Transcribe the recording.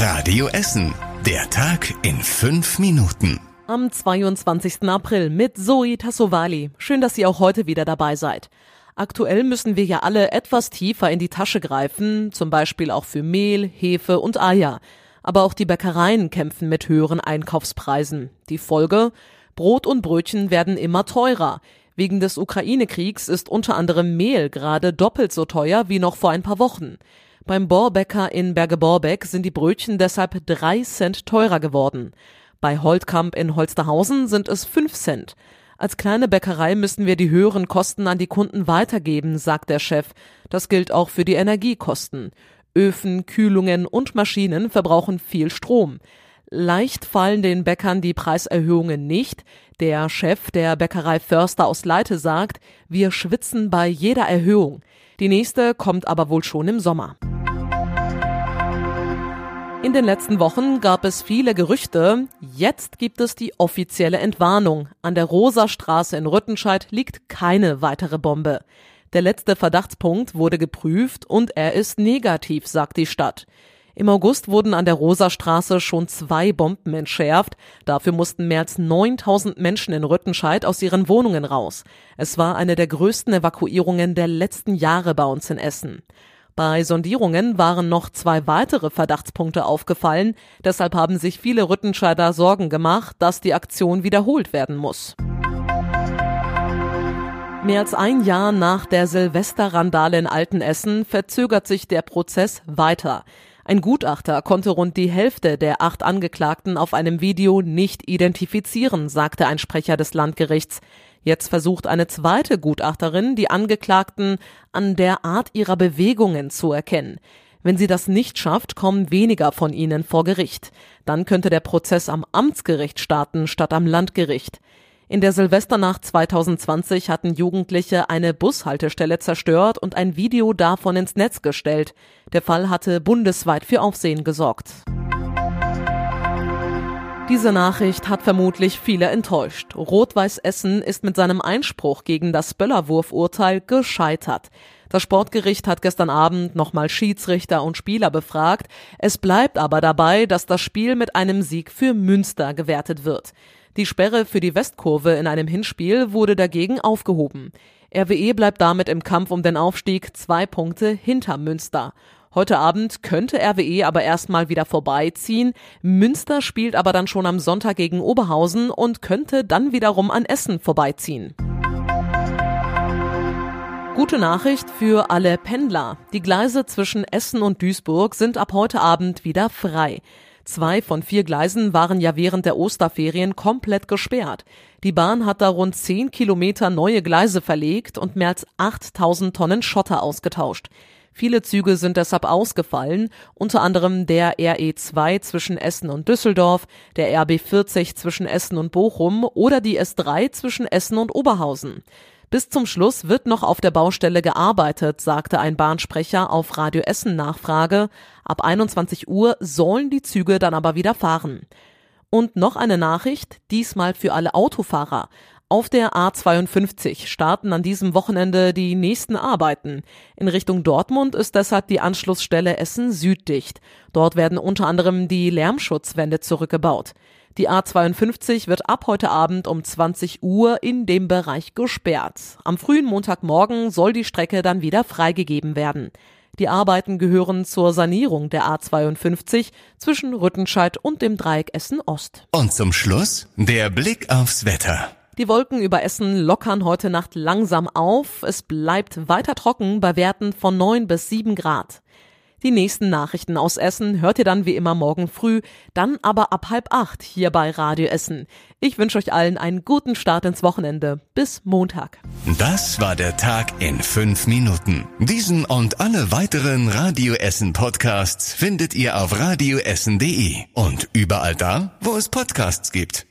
Radio Essen. Der Tag in fünf Minuten. Am 22. April mit Zoe Tassovali. Schön, dass ihr auch heute wieder dabei seid. Aktuell müssen wir ja alle etwas tiefer in die Tasche greifen, zum Beispiel auch für Mehl, Hefe und Eier. Aber auch die Bäckereien kämpfen mit höheren Einkaufspreisen. Die Folge? Brot und Brötchen werden immer teurer. Wegen des Ukraine-Kriegs ist unter anderem Mehl gerade doppelt so teuer wie noch vor ein paar Wochen. Beim Borbäcker in Berge-Borbeck sind die Brötchen deshalb drei Cent teurer geworden. Bei Holtkamp in Holsterhausen sind es fünf Cent. Als kleine Bäckerei müssen wir die höheren Kosten an die Kunden weitergeben, sagt der Chef. Das gilt auch für die Energiekosten. Öfen, Kühlungen und Maschinen verbrauchen viel Strom. Leicht fallen den Bäckern die Preiserhöhungen nicht. Der Chef der Bäckerei Förster aus Leite sagt, wir schwitzen bei jeder Erhöhung. Die nächste kommt aber wohl schon im Sommer. In den letzten Wochen gab es viele Gerüchte. Jetzt gibt es die offizielle Entwarnung. An der Rosastraße in Rüttenscheid liegt keine weitere Bombe. Der letzte Verdachtspunkt wurde geprüft und er ist negativ, sagt die Stadt. Im August wurden an der Rosastraße schon zwei Bomben entschärft. Dafür mussten mehr als 9000 Menschen in Rüttenscheid aus ihren Wohnungen raus. Es war eine der größten Evakuierungen der letzten Jahre bei uns in Essen. Bei Sondierungen waren noch zwei weitere Verdachtspunkte aufgefallen. Deshalb haben sich viele Rüttenscheider Sorgen gemacht, dass die Aktion wiederholt werden muss. Mehr als ein Jahr nach der Silvesterrandale in Altenessen verzögert sich der Prozess weiter. Ein Gutachter konnte rund die Hälfte der acht Angeklagten auf einem Video nicht identifizieren, sagte ein Sprecher des Landgerichts. Jetzt versucht eine zweite Gutachterin, die Angeklagten an der Art ihrer Bewegungen zu erkennen. Wenn sie das nicht schafft, kommen weniger von ihnen vor Gericht. Dann könnte der Prozess am Amtsgericht starten statt am Landgericht. In der Silvesternacht 2020 hatten Jugendliche eine Bushaltestelle zerstört und ein Video davon ins Netz gestellt. Der Fall hatte bundesweit für Aufsehen gesorgt. Diese Nachricht hat vermutlich viele enttäuscht. Rot-Weiß Essen ist mit seinem Einspruch gegen das Böllerwurf-Urteil gescheitert. Das Sportgericht hat gestern Abend nochmal Schiedsrichter und Spieler befragt. Es bleibt aber dabei, dass das Spiel mit einem Sieg für Münster gewertet wird. Die Sperre für die Westkurve in einem Hinspiel wurde dagegen aufgehoben. RWE bleibt damit im Kampf um den Aufstieg zwei Punkte hinter Münster. Heute Abend könnte RWE aber erstmal wieder vorbeiziehen. Münster spielt aber dann schon am Sonntag gegen Oberhausen und könnte dann wiederum an Essen vorbeiziehen. Gute Nachricht für alle Pendler. Die Gleise zwischen Essen und Duisburg sind ab heute Abend wieder frei. Zwei von vier Gleisen waren ja während der Osterferien komplett gesperrt. Die Bahn hat da rund zehn Kilometer neue Gleise verlegt und mehr als 8000 Tonnen Schotter ausgetauscht. Viele Züge sind deshalb ausgefallen, unter anderem der RE2 zwischen Essen und Düsseldorf, der RB40 zwischen Essen und Bochum oder die S3 zwischen Essen und Oberhausen. Bis zum Schluss wird noch auf der Baustelle gearbeitet, sagte ein Bahnsprecher auf Radio Essen Nachfrage. Ab 21 Uhr sollen die Züge dann aber wieder fahren. Und noch eine Nachricht, diesmal für alle Autofahrer. Auf der A52 starten an diesem Wochenende die nächsten Arbeiten. In Richtung Dortmund ist deshalb die Anschlussstelle Essen Süd dicht. Dort werden unter anderem die Lärmschutzwände zurückgebaut. Die A52 wird ab heute Abend um 20 Uhr in dem Bereich gesperrt. Am frühen Montagmorgen soll die Strecke dann wieder freigegeben werden. Die Arbeiten gehören zur Sanierung der A52 zwischen Rüttenscheid und dem Dreieck Essen Ost. Und zum Schluss der Blick aufs Wetter. Die Wolken über Essen lockern heute Nacht langsam auf. Es bleibt weiter trocken bei Werten von 9 bis 7 Grad. Die nächsten Nachrichten aus Essen hört ihr dann wie immer morgen früh, dann aber ab halb acht hier bei Radio Essen. Ich wünsche euch allen einen guten Start ins Wochenende. Bis Montag. Das war der Tag in fünf Minuten. Diesen und alle weiteren Radio Essen Podcasts findet ihr auf radioessen.de und überall da, wo es Podcasts gibt.